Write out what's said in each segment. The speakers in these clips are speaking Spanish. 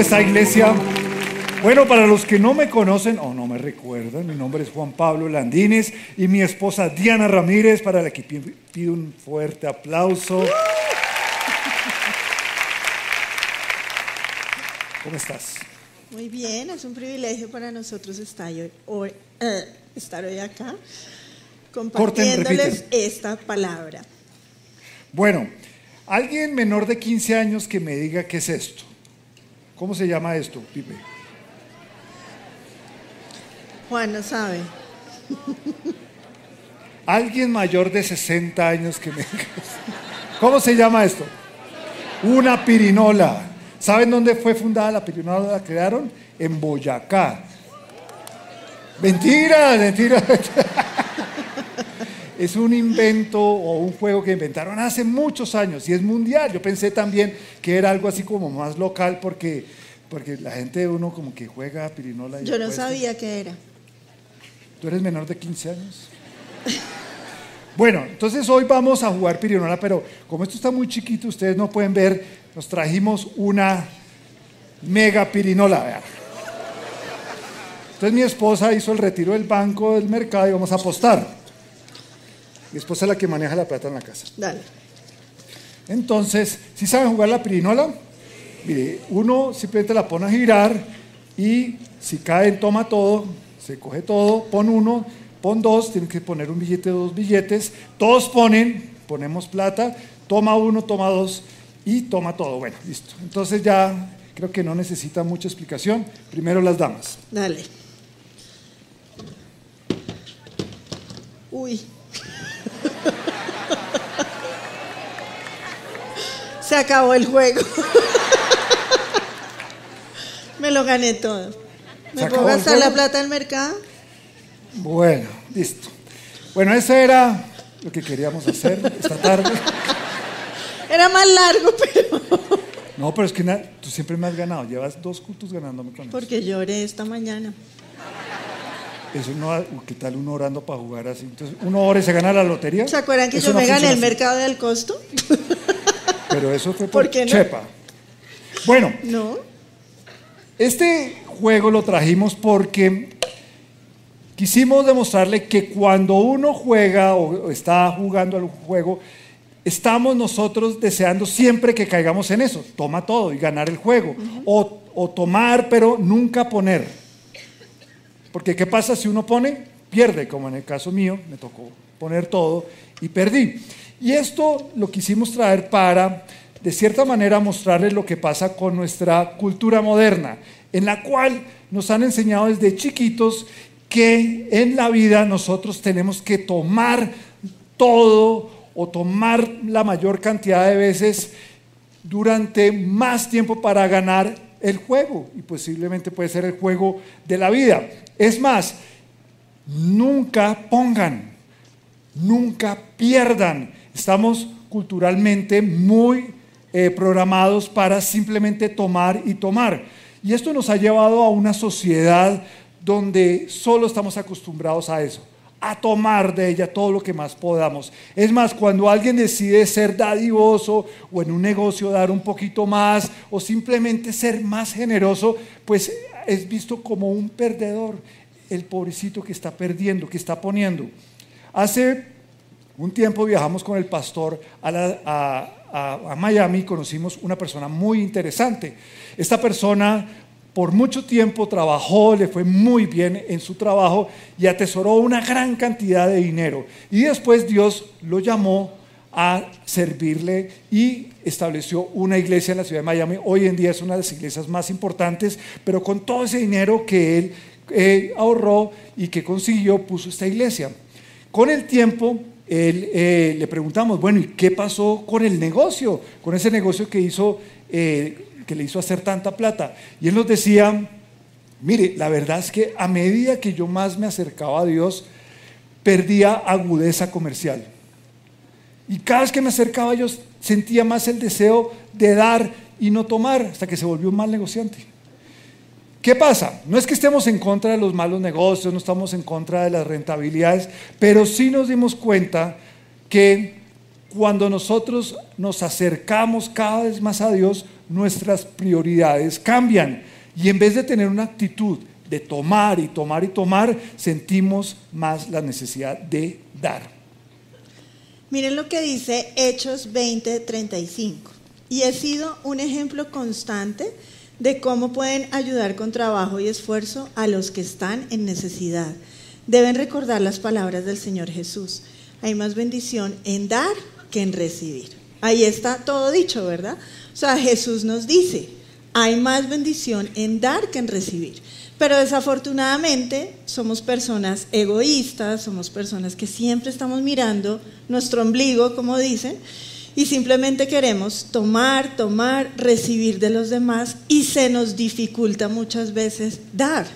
¿Cómo está iglesia? Bueno, para los que no me conocen o no me recuerdan, mi nombre es Juan Pablo Landines y mi esposa Diana Ramírez, para la que pido un fuerte aplauso. ¿Cómo estás? Muy bien, es un privilegio para nosotros estar hoy, eh, estar hoy acá compartiéndoles esta palabra. Bueno, alguien menor de 15 años que me diga qué es esto. ¿Cómo se llama esto, Pipe? Juan no sabe. Alguien mayor de 60 años que me. ¿Cómo se llama esto? Una pirinola. ¿Saben dónde fue fundada la pirinola? La crearon en Boyacá. Mentira, mentira. es un invento o un juego que inventaron hace muchos años y es mundial. Yo pensé también que era algo así como más local porque, porque la gente de uno como que juega pirinola. Yo no sabía qué era. ¿Tú eres menor de 15 años? bueno, entonces hoy vamos a jugar pirinola, pero como esto está muy chiquito, ustedes no pueden ver, nos trajimos una mega pirinola. Entonces mi esposa hizo el retiro del banco del mercado y vamos a apostar. Mi esposa es la que maneja la plata en la casa. Dale. Entonces, si saben jugar la pirinola, mire, uno simplemente la pone a girar y si cae, toma todo, se coge todo, pon uno, pon dos, tienen que poner un billete, dos billetes, todos ponen, ponemos plata, toma uno, toma dos y toma todo. Bueno, listo. Entonces ya creo que no necesita mucha explicación. Primero las damas. Dale. Uy. Se acabó el juego. Me lo gané todo. ¿Me puedo gastar la plata del mercado? Bueno, listo. Bueno, ese era lo que queríamos hacer esta tarde. Era más largo, pero. No, pero es que tú siempre me has ganado. Llevas dos cultos ganándome con Porque lloré esta mañana. Eso no, ¿qué tal uno orando para jugar así? Entonces, uno ora y se gana la lotería. ¿Se acuerdan que yo me gané el mercado del costo? Pero eso fue por, Chepa. Bueno, no. Este juego lo trajimos porque quisimos demostrarle que cuando uno juega o está jugando al juego, estamos nosotros deseando siempre que caigamos en eso. Toma todo y ganar el juego. o, o tomar, pero nunca poner. Porque ¿qué pasa si uno pone? Pierde, como en el caso mío, me tocó poner todo y perdí. Y esto lo quisimos traer para, de cierta manera, mostrarles lo que pasa con nuestra cultura moderna, en la cual nos han enseñado desde chiquitos que en la vida nosotros tenemos que tomar todo o tomar la mayor cantidad de veces durante más tiempo para ganar el juego y posiblemente puede ser el juego de la vida. Es más, nunca pongan, nunca pierdan. Estamos culturalmente muy eh, programados para simplemente tomar y tomar. Y esto nos ha llevado a una sociedad donde solo estamos acostumbrados a eso a tomar de ella todo lo que más podamos. Es más, cuando alguien decide ser dadivoso o en un negocio dar un poquito más o simplemente ser más generoso, pues es visto como un perdedor, el pobrecito que está perdiendo, que está poniendo. Hace un tiempo viajamos con el pastor a, a Miami y conocimos una persona muy interesante. Esta persona por mucho tiempo trabajó, le fue muy bien en su trabajo y atesoró una gran cantidad de dinero. Y después Dios lo llamó a servirle y estableció una iglesia en la ciudad de Miami. Hoy en día es una de las iglesias más importantes, pero con todo ese dinero que él eh, ahorró y que consiguió, puso esta iglesia. Con el tiempo, eh, le preguntamos, bueno, ¿y qué pasó con el negocio? Con ese negocio que hizo eh, que le hizo hacer tanta plata. Y él nos decía, mire, la verdad es que a medida que yo más me acercaba a Dios, perdía agudeza comercial. Y cada vez que me acercaba yo sentía más el deseo de dar y no tomar, hasta que se volvió un mal negociante. ¿Qué pasa? No es que estemos en contra de los malos negocios, no estamos en contra de las rentabilidades, pero sí nos dimos cuenta que cuando nosotros nos acercamos cada vez más a Dios, nuestras prioridades cambian. Y en vez de tener una actitud de tomar y tomar y tomar, sentimos más la necesidad de dar. Miren lo que dice Hechos 20:35. Y he sido un ejemplo constante de cómo pueden ayudar con trabajo y esfuerzo a los que están en necesidad. Deben recordar las palabras del Señor Jesús. Hay más bendición en dar que en recibir. Ahí está todo dicho, ¿verdad? O sea, Jesús nos dice, hay más bendición en dar que en recibir. Pero desafortunadamente somos personas egoístas, somos personas que siempre estamos mirando nuestro ombligo, como dicen, y simplemente queremos tomar, tomar, recibir de los demás y se nos dificulta muchas veces dar.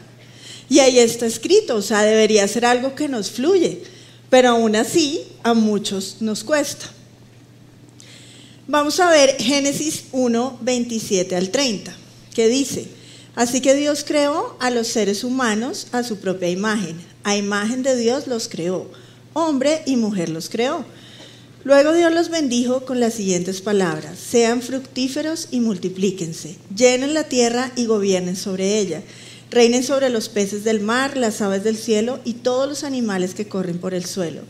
Y ahí está escrito, o sea, debería ser algo que nos fluye, pero aún así a muchos nos cuesta. Vamos a ver Génesis 1, 27 al 30, que dice, así que Dios creó a los seres humanos a su propia imagen, a imagen de Dios los creó, hombre y mujer los creó. Luego Dios los bendijo con las siguientes palabras, sean fructíferos y multiplíquense, llenen la tierra y gobiernen sobre ella, reinen sobre los peces del mar, las aves del cielo y todos los animales que corren por el suelo.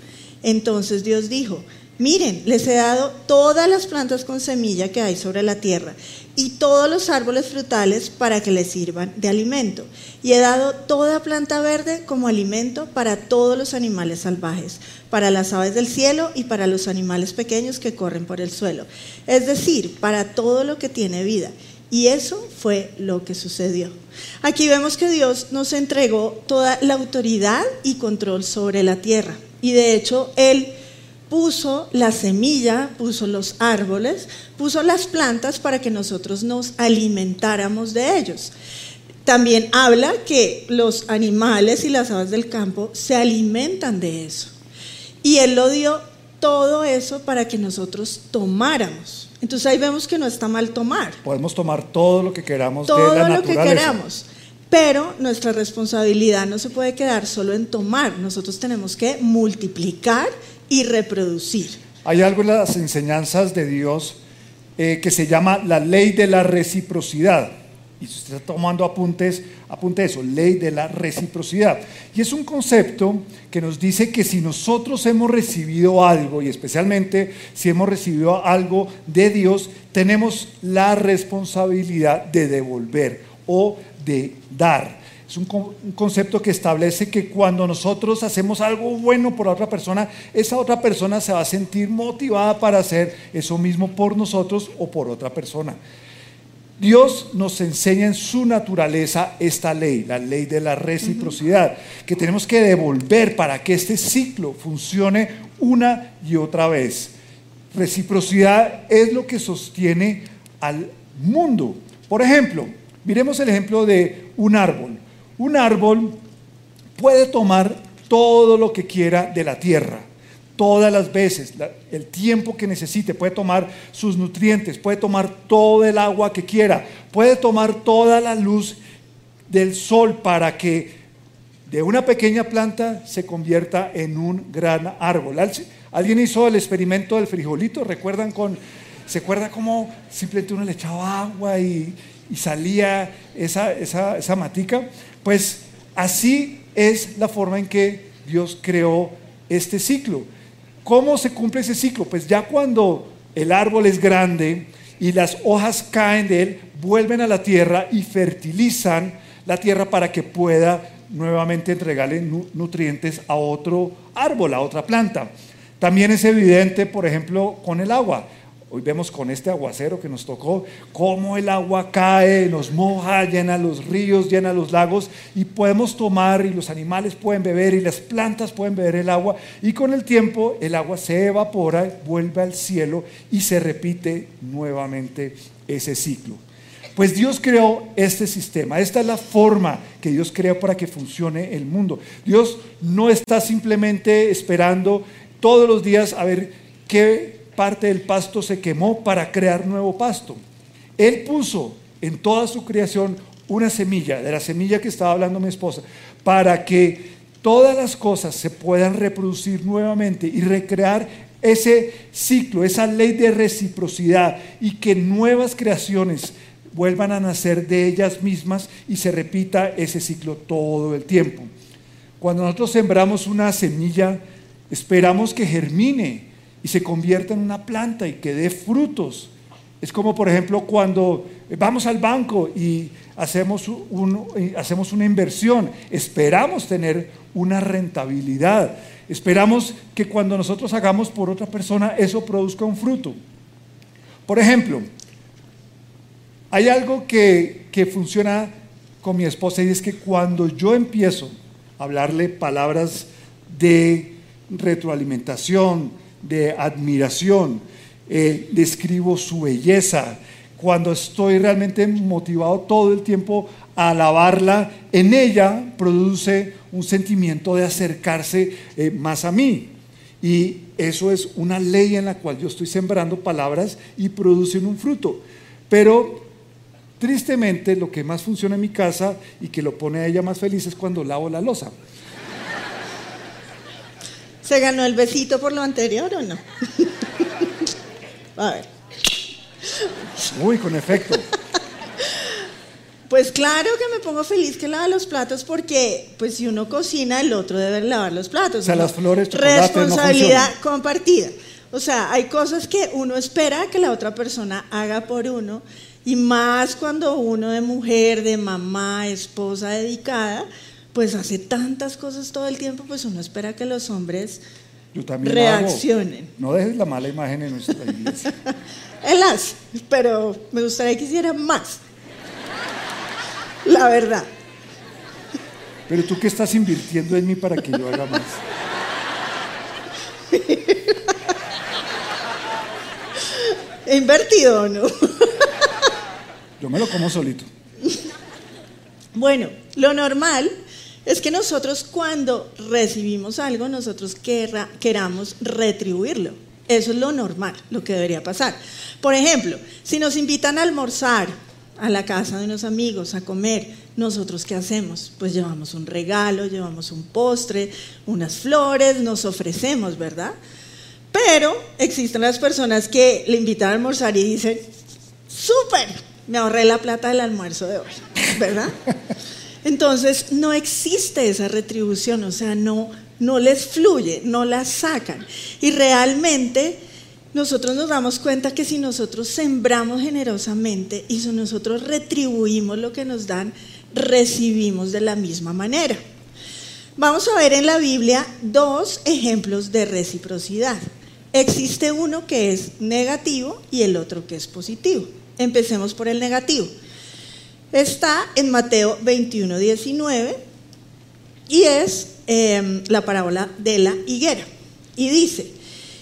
Entonces Dios dijo, Miren, les he dado todas las plantas con semilla que hay sobre la tierra y todos los árboles frutales para que les sirvan de alimento. Y he dado toda planta verde como alimento para todos los animales salvajes, para las aves del cielo y para los animales pequeños que corren por el suelo. Es decir, para todo lo que tiene vida. Y eso fue lo que sucedió. Aquí vemos que Dios nos entregó toda la autoridad y control sobre la tierra. Y de hecho, Él puso la semilla, puso los árboles, puso las plantas para que nosotros nos alimentáramos de ellos. También habla que los animales y las aves del campo se alimentan de eso. Y Él lo dio todo eso para que nosotros tomáramos. Entonces ahí vemos que no está mal tomar. Podemos tomar todo lo que queramos todo de la lo naturaleza. que queramos. Pero nuestra responsabilidad no se puede quedar solo en tomar. Nosotros tenemos que multiplicar y reproducir. Hay algo en las enseñanzas de Dios eh, que se llama la ley de la reciprocidad. Y si usted está tomando apuntes, apunte eso, ley de la reciprocidad. Y es un concepto que nos dice que si nosotros hemos recibido algo, y especialmente si hemos recibido algo de Dios, tenemos la responsabilidad de devolver o de dar. Es un, un, concepto que establece que cuando nosotros hacemos algo bueno por otra persona, esa otra persona se va a sentir motivada para hacer eso mismo por nosotros o por otra persona. Dios nos enseña en su naturaleza esta ley, la ley de la reciprocidad, que tenemos que devolver para que este ciclo funcione una y otra vez. Reciprocidad es lo que sostiene al mundo. Por ejemplo, miremos el ejemplo de un árbol. Un árbol puede tomar todo lo que quiera de la tierra, todas las veces, el tiempo que necesite, puede tomar sus nutrientes, puede tomar todo el agua que quiera, puede tomar toda la luz del sol para que de una pequeña planta se convierta en un gran árbol. ¿Alguien hizo el experimento del frijolito? ¿Recuerdan con, se acuerda cómo simplemente uno le echaba agua y, salía esa, esa matica? Pues así es la forma en que Dios creó este ciclo. ¿Cómo se cumple ese ciclo? Pues ya cuando el árbol es grande y las hojas caen de él, vuelven a la tierra y fertilizan la tierra para que pueda nuevamente entregarle nutrientes a otro árbol, a otra planta. También es evidente, por ejemplo, con el agua. Hoy vemos con este aguacero que nos tocó cómo el agua cae, nos moja, llena los ríos, llena los lagos y podemos tomar y los animales pueden beber y las plantas pueden beber el agua y con el tiempo el agua se evapora, vuelve al cielo y se repite nuevamente ese ciclo. Pues Dios creó este sistema, esta es la forma que Dios creó para que funcione el mundo. Dios no está simplemente esperando todos los días a ver qué parte del pasto se quemó para crear nuevo pasto. Él puso en toda su creación una semilla, de la semilla que estaba hablando mi esposa, para que todas las cosas se puedan reproducir nuevamente y recrear ese ciclo, esa ley de reciprocidad y que nuevas creaciones vuelvan a nacer de ellas mismas y se repita ese ciclo todo el tiempo. Cuando nosotros sembramos una semilla, esperamos que germine y se convierta en una planta y que dé frutos. Es como, por ejemplo, cuando vamos al banco y hacemos, hacemos una inversión, esperamos tener una rentabilidad. Esperamos que cuando nosotros hagamos por otra persona, eso produzca un fruto. Por ejemplo, hay algo que, que funciona con mi esposa y es que cuando yo empiezo a hablarle palabras de retroalimentación, de admiración, eh, describo su belleza, cuando estoy realmente motivado todo el tiempo a alabarla, en ella produce un sentimiento de acercarse eh, más a mí. Y eso es una ley en la cual yo estoy sembrando palabras y producen un fruto. Pero tristemente lo que más funciona en mi casa y que lo pone a ella más feliz es cuando lavo la losa. ¿Se ganó el besito por lo anterior o no? a ver. Uy, con efecto. Pues claro que me pongo feliz que lava los platos porque, pues si uno cocina, el otro debe lavar los platos. O sea, las flores, Responsabilidad compartida. O sea, hay cosas que uno espera que la otra persona haga por uno y más cuando uno de mujer, de mamá, esposa dedicada, pues hace tantas cosas todo el tiempo, pues uno espera que los hombres reaccionen. No dejes la mala imagen en nuestra iglesia. Hace, pero me gustaría que hiciera más. La verdad. Pero tú qué estás invirtiendo en mí para que yo haga más. ¿He invertido o no? Yo me lo como solito. Bueno, lo normal es que nosotros cuando recibimos algo, nosotros queramos retribuirlo. Eso es lo normal, lo que debería pasar. Por ejemplo, si nos invitan a almorzar a la casa de unos amigos, a comer, nosotros qué hacemos? Pues llevamos un regalo, llevamos un postre, unas flores, nos ofrecemos, ¿verdad? Pero existen las personas que le invitan a almorzar y dicen, súper, me ahorré la plata del almuerzo de hoy, ¿verdad? Entonces, no existe esa retribución, o sea, no, no les fluye, no la sacan. Y realmente nosotros nos damos cuenta que si nosotros sembramos generosamente y si nosotros retribuimos lo que nos dan, recibimos de la misma manera. Vamos a ver en la Biblia dos ejemplos de reciprocidad. Existe uno que es negativo y el otro que es positivo. Empecemos por el negativo está en Mateo 21, 19 y es em, la parábola de la higuera. Y dice,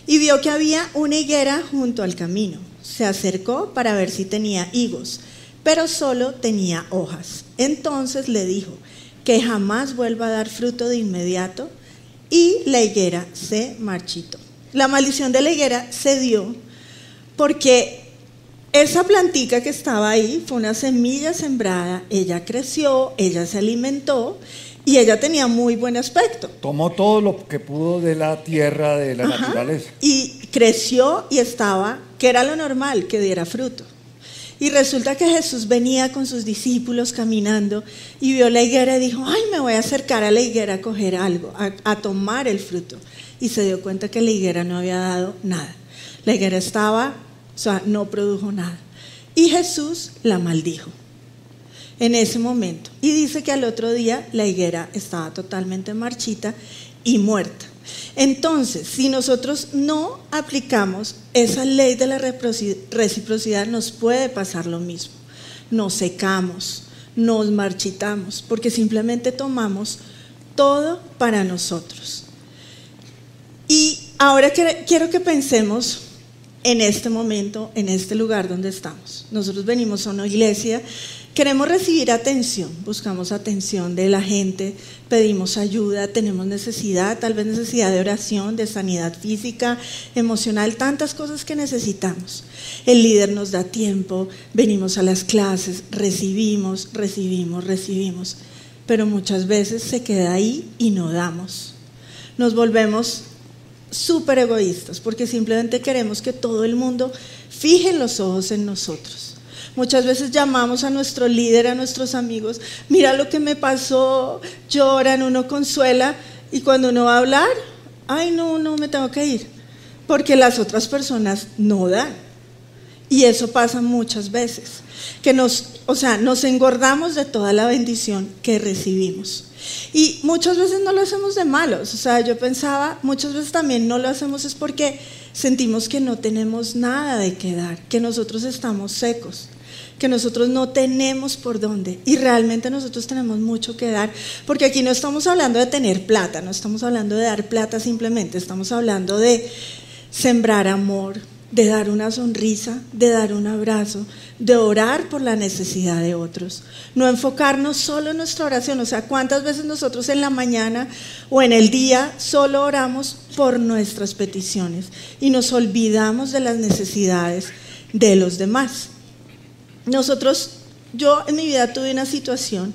y vio que había una higuera junto al camino. Se acercó para ver si tenía higos, pero solo tenía hojas. Entonces le dijo, que jamás vuelva a dar fruto de inmediato, y la higuera se marchitó. La maldición de la higuera se dio porque esa plantica que estaba ahí fue una semilla sembrada, ella creció, ella se alimentó y ella tenía muy buen aspecto. Tomó todo lo que pudo de la tierra, de la naturaleza. Y creció y estaba, que era lo normal, que diera fruto. Y resulta que Jesús venía con sus discípulos caminando y vio la higuera y dijo, ay, me voy a acercar a la higuera a coger algo, a, a tomar el fruto. Y se dio cuenta que la higuera no había dado nada. La higuera estaba o sea, no produjo nada. Y Jesús la maldijo en ese momento. Y dice que al otro día la higuera estaba totalmente marchita y muerta. Entonces, si nosotros no aplicamos esa ley de la reciprocidad, nos puede pasar lo mismo. Nos secamos, nos marchitamos, porque simplemente tomamos todo para nosotros. Y ahora quiero que pensemos en este momento, en este lugar donde estamos. Nosotros venimos a una iglesia, queremos recibir atención, buscamos atención de la gente, pedimos ayuda, tenemos necesidad, tal vez necesidad de oración, de sanidad física, emocional, tantas cosas que necesitamos. El líder nos da tiempo, venimos a las clases, recibimos, recibimos, recibimos, pero muchas veces se queda ahí y no damos. Nos volvemos súper egoístas, porque simplemente queremos que todo el mundo fije los ojos en nosotros. Muchas veces llamamos a nuestro líder, a nuestros amigos, mira lo que me pasó, lloran, uno consuela, y cuando uno va a hablar, ay no, no, me tengo que ir, porque las otras personas no dan. Y eso pasa muchas veces, que nos, o sea, nos engordamos de toda la bendición que recibimos. Y muchas veces no lo hacemos de malos, o sea, yo pensaba, muchas veces también no lo hacemos es porque sentimos que no tenemos nada de qué dar, que nosotros estamos secos, que nosotros no tenemos por dónde. Y realmente nosotros tenemos mucho que dar, porque aquí no estamos hablando de tener plata, no estamos hablando de dar plata simplemente, estamos hablando de sembrar amor, de dar una sonrisa, de dar un abrazo, de orar por la necesidad de otros. No enfocarnos solo en nuestra oración. O sea, ¿cuántas veces nosotros en la mañana o en el día solo oramos por nuestras peticiones y nos olvidamos de las necesidades de los demás? Nosotros, yo en mi vida tuve una situación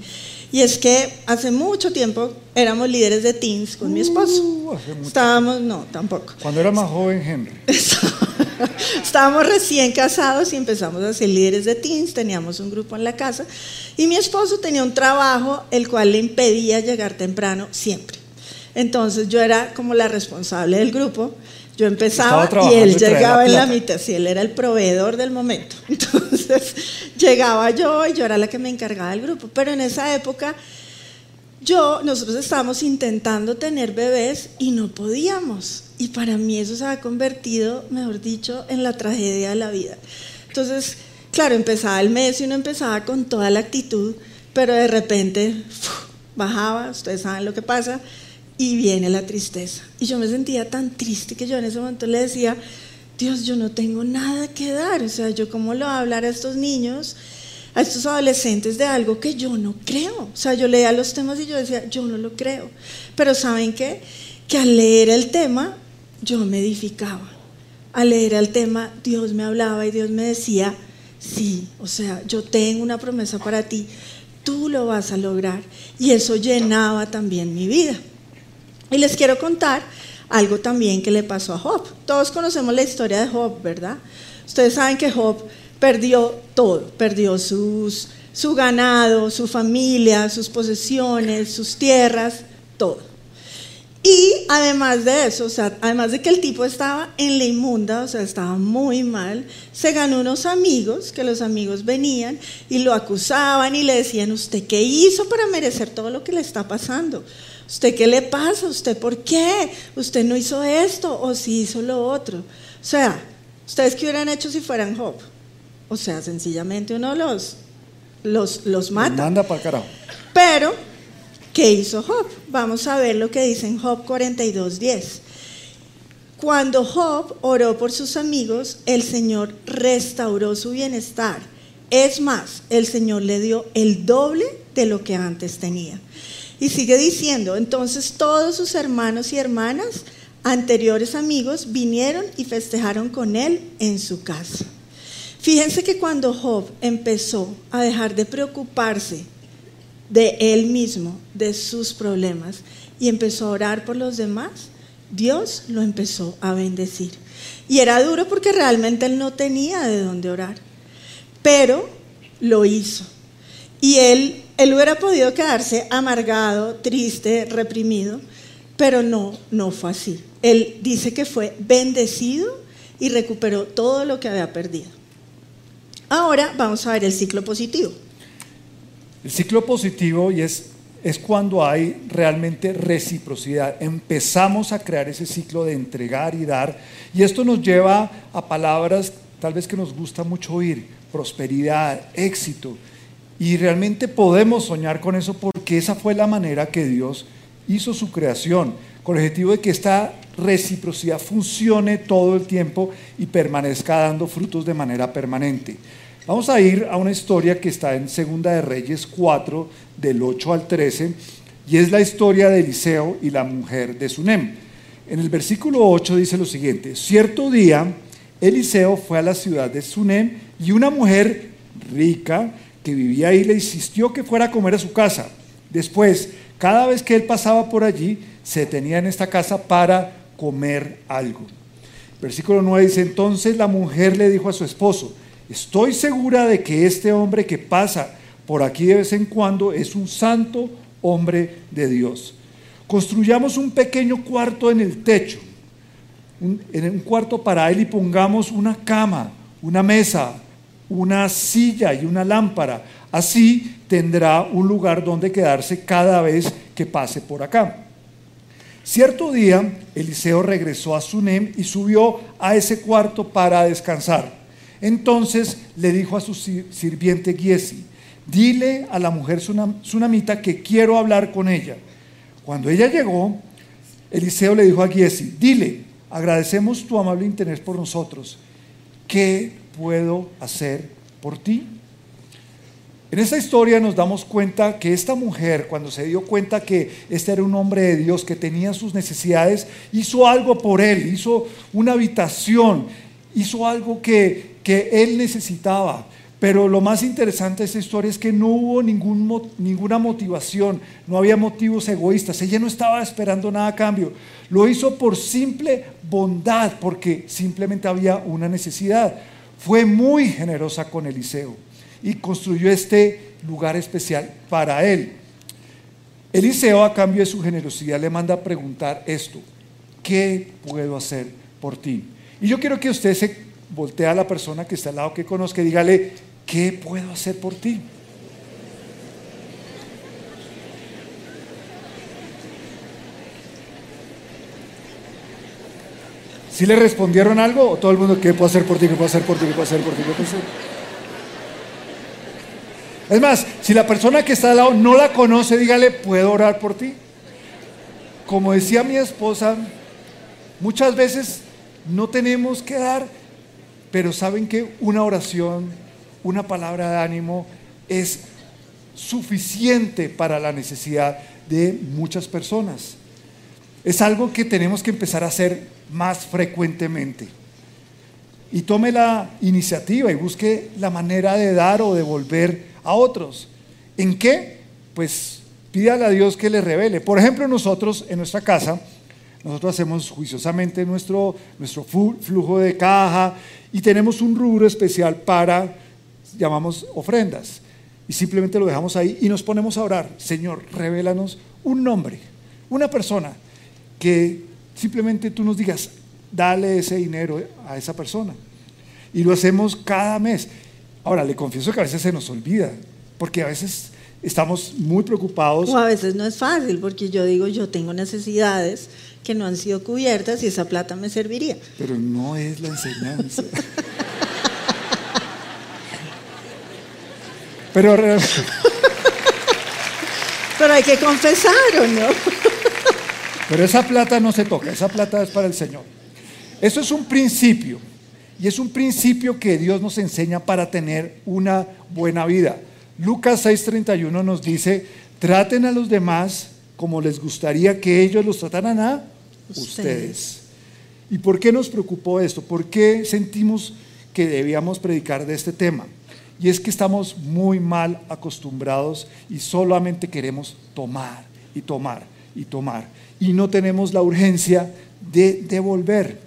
y es que hace mucho tiempo éramos líderes de teens con mi esposo. Uh, Estábamos, no, tampoco. Cuando era más joven, Henry. Estábamos recién casados y empezamos a ser líderes de teens, teníamos un grupo en la casa y mi esposo tenía un trabajo el cual le impedía llegar temprano siempre. Entonces yo era como la responsable del grupo, yo empezaba y él llegaba en la mitad, si él era el proveedor del momento. Entonces llegaba yo y yo era la que me encargaba del grupo, pero en esa época yo, nosotros estábamos intentando tener bebés y no podíamos. Y para mí eso se ha convertido, mejor dicho, en la tragedia de la vida. Entonces, claro, empezaba el mes y uno empezaba con toda la actitud, pero de repente bajaba, ustedes saben lo que pasa, y viene la tristeza. Y yo me sentía tan triste que yo en ese momento le decía, Dios, yo no tengo nada que dar. O sea, yo cómo le voy a hablar a estos niños, a estos adolescentes de algo que yo no creo. O sea, yo leía los temas y yo decía, yo no lo creo. Pero ¿saben qué? Que al leer el tema, yo me edificaba. Al leer el tema, Dios me hablaba y Dios me decía, sí, o sea, yo tengo una promesa para ti, tú lo vas a lograr. Y eso llenaba también mi vida. Y les quiero contar algo también que le pasó a Job. Todos conocemos la historia de Job, ¿verdad? Ustedes saben que Job perdió todo, perdió su ganado, su familia, sus posesiones, sus tierras, todo. Y además de eso, o sea, además de que el tipo estaba en la inmunda, o sea, estaba muy mal, se ganó unos amigos, que los amigos venían y lo acusaban y le decían, ¿usted qué hizo para merecer todo lo que le está pasando? ¿Usted qué le pasa? ¿Usted por qué? ¿Usted no hizo esto o si hizo lo otro? O sea, ¿ustedes qué hubieran hecho si fueran Job? O sea, sencillamente uno los, los, los mata. Manda para el carajo. Pero, ¿qué hizo Job? Vamos a ver lo que dice en Job 42.10. Cuando Job oró por sus amigos, el Señor restauró su bienestar. Es más, el Señor le dio el doble de lo que antes tenía. Y sigue diciendo, entonces todos sus hermanos y hermanas, anteriores amigos, vinieron y festejaron con él en su casa. Fíjense que cuando Job empezó a dejar de preocuparse de él mismo, de sus problemas, y empezó a orar por los demás, Dios lo empezó a bendecir. Y era duro porque realmente él no tenía de dónde orar, pero lo hizo. Y él, él hubiera podido quedarse amargado, triste, reprimido, pero no, no fue así. Él dice que fue bendecido y recuperó todo lo que había perdido. Ahora vamos a ver el ciclo positivo. El ciclo positivo y es, es cuando hay realmente reciprocidad. Empezamos a crear ese ciclo de entregar y dar. Y esto nos lleva a palabras tal vez que nos gusta mucho oír. Prosperidad, éxito. Y realmente podemos soñar con eso porque esa fue la manera que Dios hizo su creación, con el objetivo de que esta reciprocidad funcione todo el tiempo y permanezca dando frutos de manera permanente. Vamos a ir a una historia que está en Segunda de Reyes 4, del 8 al 13, y es la historia de Eliseo y la mujer de Sunem. En el versículo 8 dice lo siguiente, cierto día Eliseo fue a la ciudad de Sunem y una mujer rica que vivía ahí le insistió que fuera a comer a su casa. Después, cada vez que él pasaba por allí, se detenía en esta casa para comer algo. Versículo 9 dice, entonces la mujer le dijo a su esposo, estoy segura de que este hombre que pasa por aquí de vez en cuando es un santo hombre de Dios. Construyamos un pequeño cuarto en el techo, en un cuarto para él y pongamos una cama, una mesa, una silla y una lámpara. Así tendrá un lugar donde quedarse cada vez que pase por acá. Cierto día, Eliseo regresó a Sunem y subió a ese cuarto para descansar. Entonces le dijo a su sirviente Giesi, dile a la mujer sunamita que quiero hablar con ella. Cuando ella llegó, Eliseo le dijo a Giesi, dile, agradecemos tu amable interés por nosotros. ¿Qué puedo hacer por ti? En esta historia nos damos cuenta que esta mujer, cuando se dio cuenta que este era un hombre de Dios, que tenía sus necesidades, hizo algo por él, hizo una habitación, hizo algo que, que él necesitaba. Pero lo más interesante de esta historia es que no hubo ninguna motivación, no había motivos egoístas, ella no estaba esperando nada a cambio. Lo hizo por simple bondad, porque simplemente había una necesidad. Fue muy generosa con Eliseo y construyó este lugar especial para él. Eliseo, a cambio de su generosidad, le manda a preguntar esto, ¿qué puedo hacer por ti? Y yo quiero que usted se voltee a la persona que está al lado que conozca y dígale, ¿qué puedo hacer por ti? ¿Si le respondieron algo? ¿O todo el mundo, ¿qué puedo hacer por ti? ¿Qué puedo hacer por ti? ¿Qué puedo hacer por ti? ¿Qué puedo hacer? Es más, si la persona que está al lado no la conoce, dígale, ¿puedo orar por ti? Como decía mi esposa, muchas veces no tenemos que dar, pero saben que una oración, una palabra de ánimo es suficiente para la necesidad de muchas personas. Es algo que tenemos que empezar a hacer más frecuentemente. Y tome la iniciativa y busque la manera de dar o devolver a otros. ¿En qué? Pues pídale a Dios que le revele. Por ejemplo, nosotros en nuestra casa, nosotros hacemos juiciosamente nuestro, nuestro flujo de caja y tenemos un rubro especial para, llamamos ofrendas. Y simplemente lo dejamos ahí y nos ponemos a orar. Señor, revélanos un nombre, una persona que simplemente tú nos digas, dale ese dinero a esa persona. Y lo hacemos cada mes. Ahora, le confieso que a veces se nos olvida, porque a veces estamos muy preocupados. O a veces no es fácil, porque yo digo, yo tengo necesidades que no han sido cubiertas y esa plata me serviría. Pero no es la enseñanza. Pero, Pero hay que confesar, ¿o no? Pero esa plata no se toca, esa plata es para el Señor. Eso es un principio. Y es un principio que Dios nos enseña para tener una buena vida. Lucas 6:31 nos dice, traten a los demás como les gustaría que ellos los trataran a ustedes. ¿Y por qué nos preocupó esto? ¿Por qué sentimos que debíamos predicar de este tema? Y es que estamos muy mal acostumbrados y solamente queremos tomar y tomar y tomar. Y no tenemos la urgencia de devolver.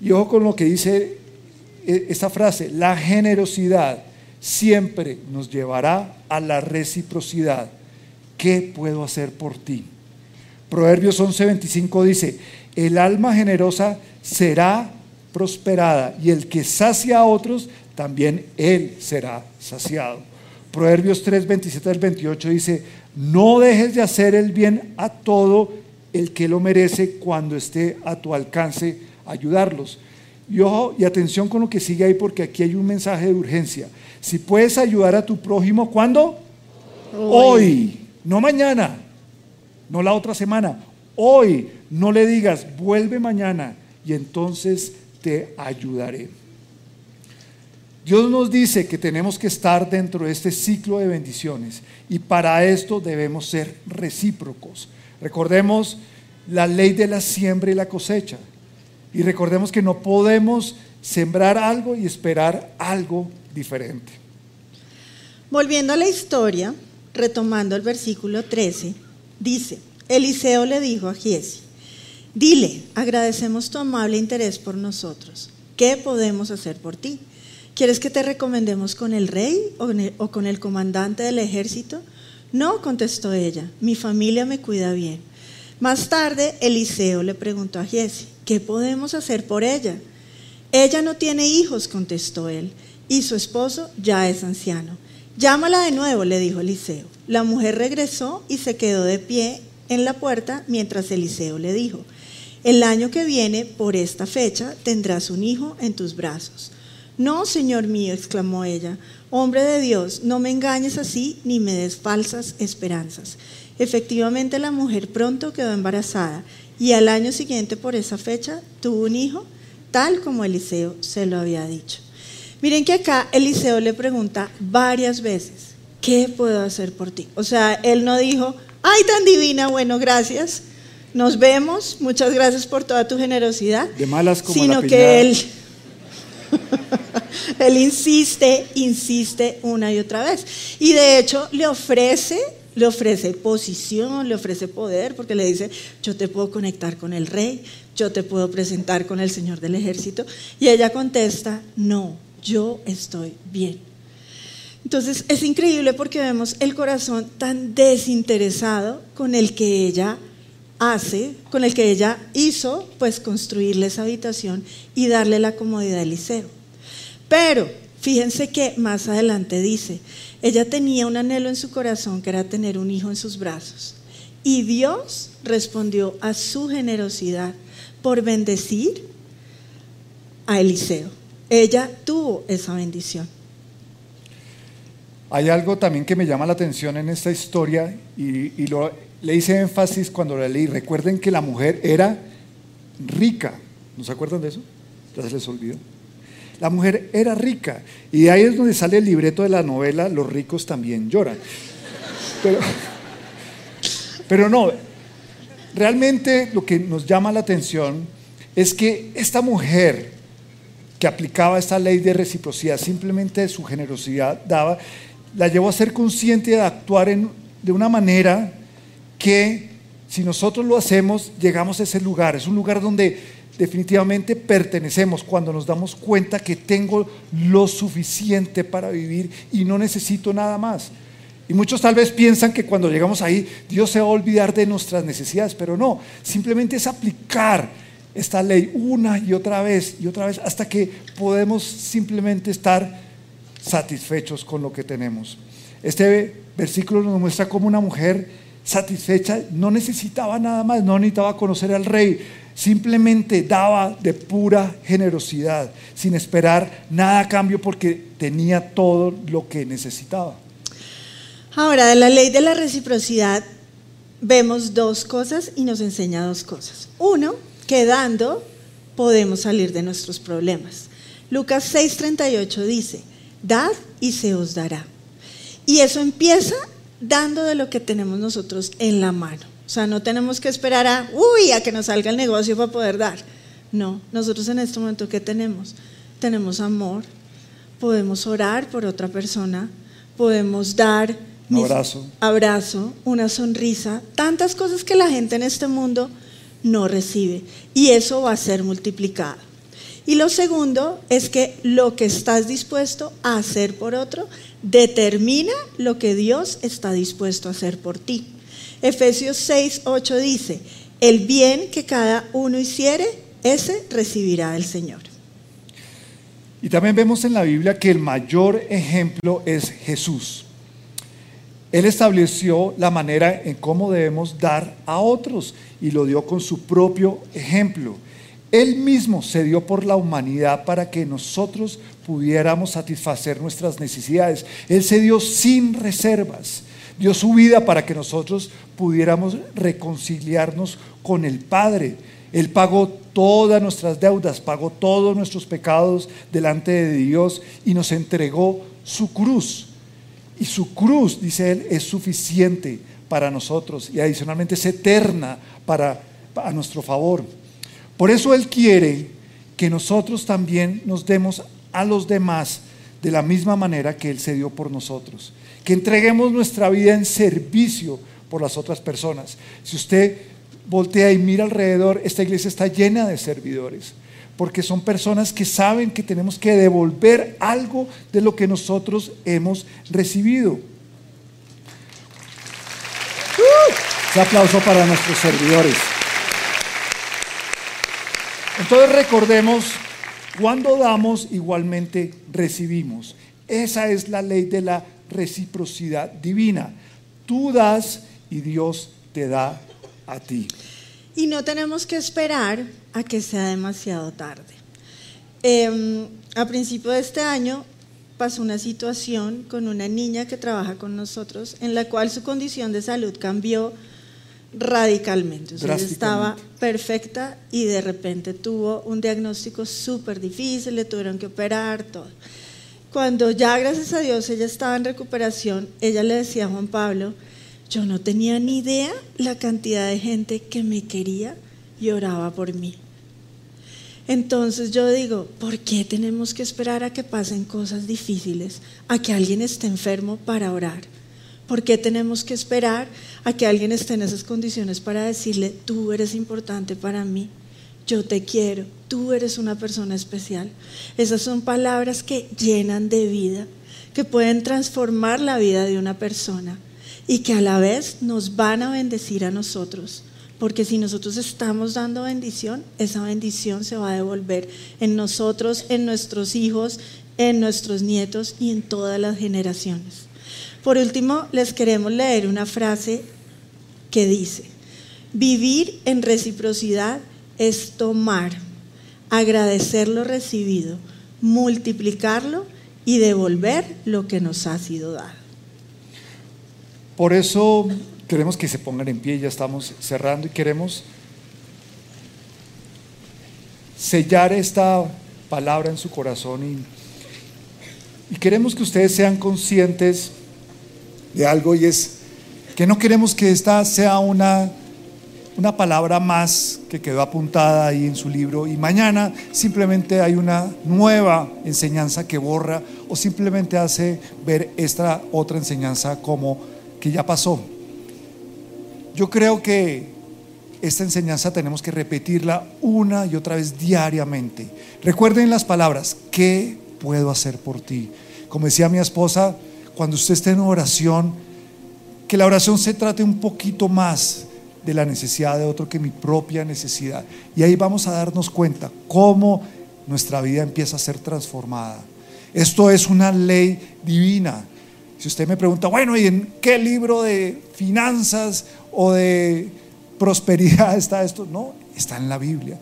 Y ojo con lo que dice eh, esta frase, la generosidad siempre nos llevará a la reciprocidad. ¿Qué puedo hacer por ti? Proverbios 11:25 dice, el alma generosa será prosperada y el que sacia a otros, también él será saciado. Proverbios 3, 27 al 28 dice, no dejes de hacer el bien a todo el que lo merece cuando esté a tu alcance ayudarlos. Y ojo y atención con lo que sigue ahí porque aquí hay un mensaje de urgencia. Si puedes ayudar a tu prójimo, ¿cuándo? Hoy, no mañana, no la otra semana. Hoy, no le digas, vuelve mañana y entonces te ayudaré. Dios nos dice que tenemos que estar dentro de este ciclo de bendiciones y para esto debemos ser recíprocos. Recordemos la ley de la siembra y la cosecha. Y recordemos que no podemos sembrar algo y esperar algo diferente. Volviendo a la historia, retomando el versículo 13, dice, Eliseo le dijo a Giesi, Dile, agradecemos tu amable interés por nosotros. ¿Qué podemos hacer por ti? ¿Quieres que te recomendemos con el rey o con el comandante del ejército? No, contestó ella, mi familia me cuida bien. Más tarde, Eliseo le preguntó a Giesi, ¿qué podemos hacer por ella? Ella no tiene hijos, contestó él, y su esposo ya es anciano. Llámala de nuevo, le dijo Eliseo. La mujer regresó y se quedó de pie en la puerta mientras Eliseo le dijo, el año que viene, por esta fecha, tendrás un hijo en tus brazos. No, Señor mío, exclamó ella, hombre de Dios, no me engañes así ni me des falsas esperanzas. Efectivamente, la mujer pronto quedó embarazada y al año siguiente, por esa fecha, tuvo un hijo, tal como Eliseo se lo había dicho. Miren que acá Eliseo le pregunta varias veces, ¿qué puedo hacer por ti? O sea, él no dijo, ay, tan divina, bueno, gracias, nos vemos, muchas gracias por toda tu generosidad. De malas como Sino que él, él insiste, insiste una y otra vez. Y de hecho le ofrece le ofrece posición, le ofrece poder, porque le dice, yo te puedo conectar con el rey, yo te puedo presentar con el Señor del ejército. Y ella contesta, no, yo estoy bien. Entonces es increíble porque vemos el corazón tan desinteresado con el que ella hace, con el que ella hizo, pues construirle esa habitación y darle la comodidad a Eliseo. Pero fíjense que más adelante dice, ella tenía un anhelo en su corazón que era tener un hijo en sus brazos. Y Dios respondió a su generosidad por bendecir a Eliseo. Ella tuvo esa bendición. Hay algo también que me llama la atención en esta historia y, le hice énfasis cuando la leí. Recuerden que la mujer era rica. ¿No se acuerdan de eso? Ya se les olvidó. La mujer era rica. Y ahí es donde sale el libreto de la novela Los ricos también lloran. Pero, pero no, realmente lo que nos llama la atención es que esta mujer que aplicaba esta ley de reciprocidad, simplemente su generosidad daba, la llevó a ser consciente de actuar de una manera que si nosotros lo hacemos, llegamos a ese lugar. Es un lugar donde definitivamente pertenecemos cuando nos damos cuenta que tengo lo suficiente para vivir y no necesito nada más. Y muchos tal vez piensan que cuando llegamos ahí Dios se va a olvidar de nuestras necesidades, pero no, simplemente es aplicar esta ley una y otra vez y otra vez hasta que podemos simplemente estar satisfechos con lo que tenemos. Este versículo nos muestra cómo una mujer satisfecha no necesitaba nada más, no necesitaba conocer al rey, Simplemente daba de pura generosidad, sin esperar nada a cambio porque tenía todo lo que necesitaba. Ahora, de la ley de la reciprocidad vemos dos cosas y nos enseña dos cosas. Uno, que dando podemos salir de nuestros problemas. Lucas 6:38 dice, dad y se os dará. Y eso empieza dando de lo que tenemos nosotros en la mano. O sea, no tenemos que esperar a, uy, a que nos salga el negocio para poder dar. No, nosotros en este momento, ¿qué tenemos? Tenemos amor, podemos orar por otra persona, podemos dar un abrazo. abrazo, una sonrisa, tantas cosas que la gente en este mundo no recibe. Y eso va a ser multiplicado. Y lo segundo es que lo que estás dispuesto a hacer por otro determina lo que Dios está dispuesto a hacer por ti. Efesios 6, 8 dice, el bien que cada uno hiciere, ese recibirá del Señor. Y también vemos en la Biblia que el mayor ejemplo es Jesús. Él estableció la manera en cómo debemos dar a otros y lo dio con su propio ejemplo. Él mismo se dio por la humanidad para que nosotros pudiéramos satisfacer nuestras necesidades. Él se dio sin reservas dio su vida para que nosotros pudiéramos reconciliarnos con el Padre. Él pagó todas nuestras deudas, pagó todos nuestros pecados delante de Dios y nos entregó su cruz. Y su cruz, dice él, es suficiente para nosotros y adicionalmente es eterna para a nuestro favor. Por eso él quiere que nosotros también nos demos a los demás de la misma manera que él se dio por nosotros que entreguemos nuestra vida en servicio por las otras personas. Si usted voltea y mira alrededor, esta iglesia está llena de servidores, porque son personas que saben que tenemos que devolver algo de lo que nosotros hemos recibido. Un aplauso para nuestros servidores. Entonces recordemos, cuando damos, igualmente recibimos. Esa es la ley de la reciprocidad divina. Tú das y Dios te da a ti. Y no tenemos que esperar a que sea demasiado tarde. Em, a principio de este año pasó una situación con una niña que trabaja con nosotros en la cual su condición de salud cambió radicalmente. estaba perfecta y de repente tuvo un diagnóstico súper difícil, le tuvieron que operar, todo. Cuando ya, gracias a Dios, ella estaba en recuperación, ella le decía a Juan Pablo, yo no tenía ni idea la cantidad de gente que me quería y oraba por mí. Entonces yo digo, ¿por qué tenemos que esperar a que pasen cosas difíciles, a que alguien esté enfermo para orar? ¿Por qué tenemos que esperar a que alguien esté en esas condiciones para decirle, tú eres importante para mí? Yo te quiero, tú eres una persona especial. Esas son palabras que llenan de vida, que pueden transformar la vida de una persona y que a la vez nos van a bendecir a nosotros. Porque si nosotros estamos dando bendición, esa bendición se va a devolver en nosotros, en nuestros hijos, en nuestros nietos y en todas las generaciones. Por último, les queremos leer una frase que dice, vivir en reciprocidad es tomar, agradecer lo recibido, multiplicarlo y devolver lo que nos ha sido dado. Por eso queremos que se pongan en pie, ya estamos cerrando y queremos sellar esta palabra en su corazón y, y queremos que ustedes sean conscientes de algo y es que no queremos que esta sea una una palabra más que quedó apuntada ahí en su libro y mañana simplemente hay una nueva enseñanza que borra o simplemente hace ver esta otra enseñanza como que ya pasó. Yo creo que esta enseñanza tenemos que repetirla una y otra vez diariamente. Recuerden las palabras, ¿qué puedo hacer por ti? Como decía mi esposa, cuando usted esté en oración, que la oración se trate un poquito más de la necesidad de otro que mi propia necesidad. Y ahí vamos a darnos cuenta cómo nuestra vida empieza a ser transformada. Esto es una ley divina. Si usted me pregunta, bueno, ¿y en qué libro de finanzas o de prosperidad está esto? No, está en la Biblia.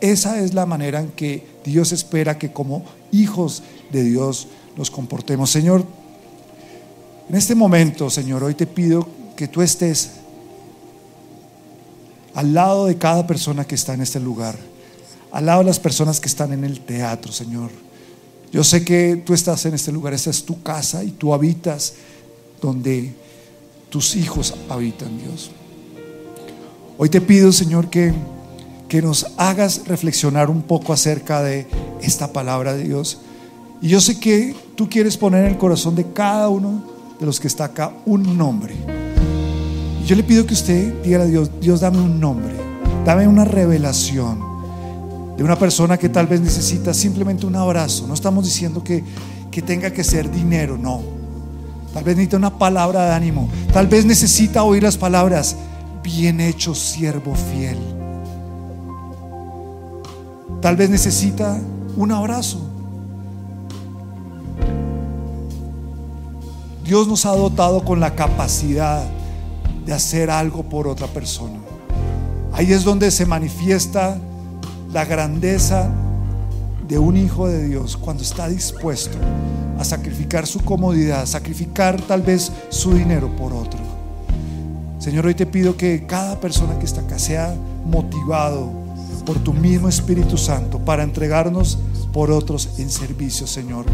Esa es la manera en que Dios espera que como hijos de Dios nos comportemos. Señor, en este momento, Señor, hoy te pido que tú estés al lado de cada persona que está en este lugar, al lado de las personas que están en el teatro, Señor. Yo sé que tú estás en este lugar, esta es tu casa y tú habitas donde tus hijos habitan, Dios. Hoy te pido, Señor, que, que nos hagas reflexionar un poco acerca de esta palabra de Dios. Y yo sé que tú quieres poner en el corazón de cada uno de los que está acá un nombre yo le pido que usted diga a Dios, Dios dame un nombre, dame una revelación de una persona que tal vez necesita simplemente un abrazo. No estamos diciendo que, que tenga que ser dinero, no. Tal vez necesita una palabra de ánimo. Tal vez necesita oír las palabras, bien hecho siervo fiel. Tal vez necesita un abrazo. Dios nos ha dotado con la capacidad de hacer algo por otra persona. Ahí es donde se manifiesta la grandeza de un hijo de Dios cuando está dispuesto a sacrificar su comodidad, sacrificar tal vez su dinero por otro. Señor, hoy te pido que cada persona que está acá sea motivado por tu mismo Espíritu Santo para entregarnos por otros en servicio, Señor.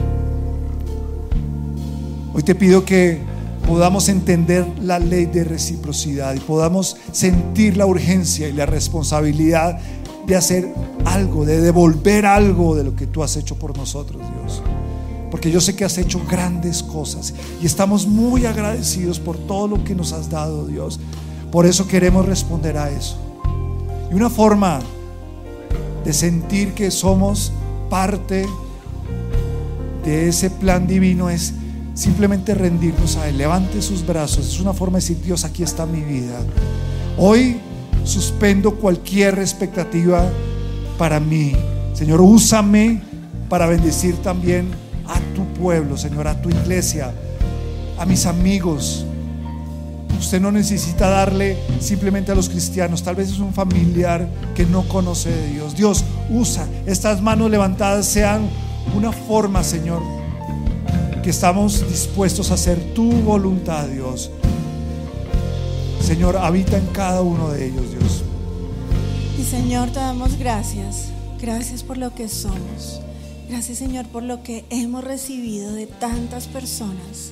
Hoy te pido que podamos entender la ley de reciprocidad y podamos sentir la urgencia y la responsabilidad de hacer algo, de devolver algo de lo que tú has hecho por nosotros, Dios. Porque yo sé que has hecho grandes cosas y estamos muy agradecidos por todo lo que nos has dado, Dios. Por eso queremos responder a eso. Y una forma de sentir que somos parte de ese plan divino es simplemente rendirnos a Él. Levante sus brazos. Es una forma de decir, Dios, aquí está mi vida. Hoy suspendo cualquier expectativa para mí. Señor, úsame para bendecir también a tu pueblo, Señor, a tu iglesia, a mis amigos. Usted no necesita darle simplemente a los cristianos, tal vez es un familiar que no conoce de Dios. Dios, usa estas manos levantadas, sean una forma, Señor, que estamos dispuestos a hacer tu voluntad, Dios. Señor, habita en cada uno de ellos, Dios. Y Señor, te damos gracias. Gracias por lo que somos. Gracias, Señor, por lo que hemos recibido de tantas personas.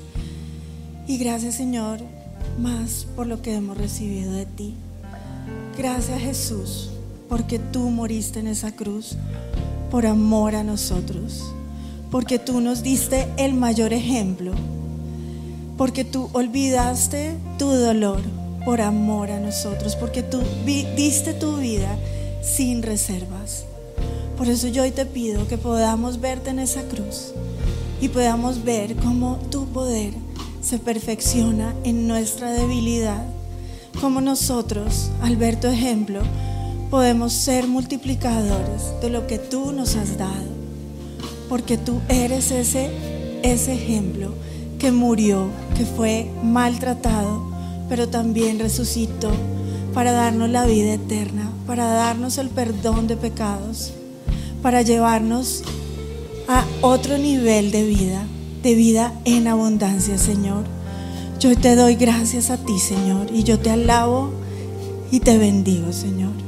Y gracias, Señor, más por lo que hemos recibido de ti. Gracias, Jesús, porque tú moriste en esa cruz por amor a nosotros. Porque tú nos diste el mayor ejemplo. Porque tú olvidaste tu dolor por amor a nosotros, porque tú diste tu vida sin reservas. Por eso yo hoy te pido que podamos verte en esa cruz y podamos ver cómo tu poder se perfecciona en nuestra debilidad, como nosotros, al ver tu ejemplo, podemos ser multiplicadores de lo que tú nos has dado, porque tú eres ese, ese ejemplo que murió, que fue maltratado, pero también resucitó para darnos la vida eterna, para darnos el perdón de pecados, para llevarnos a otro nivel de vida, de vida en abundancia, Señor. Yo te doy gracias a ti, Señor, y yo te alabo y te bendigo, Señor.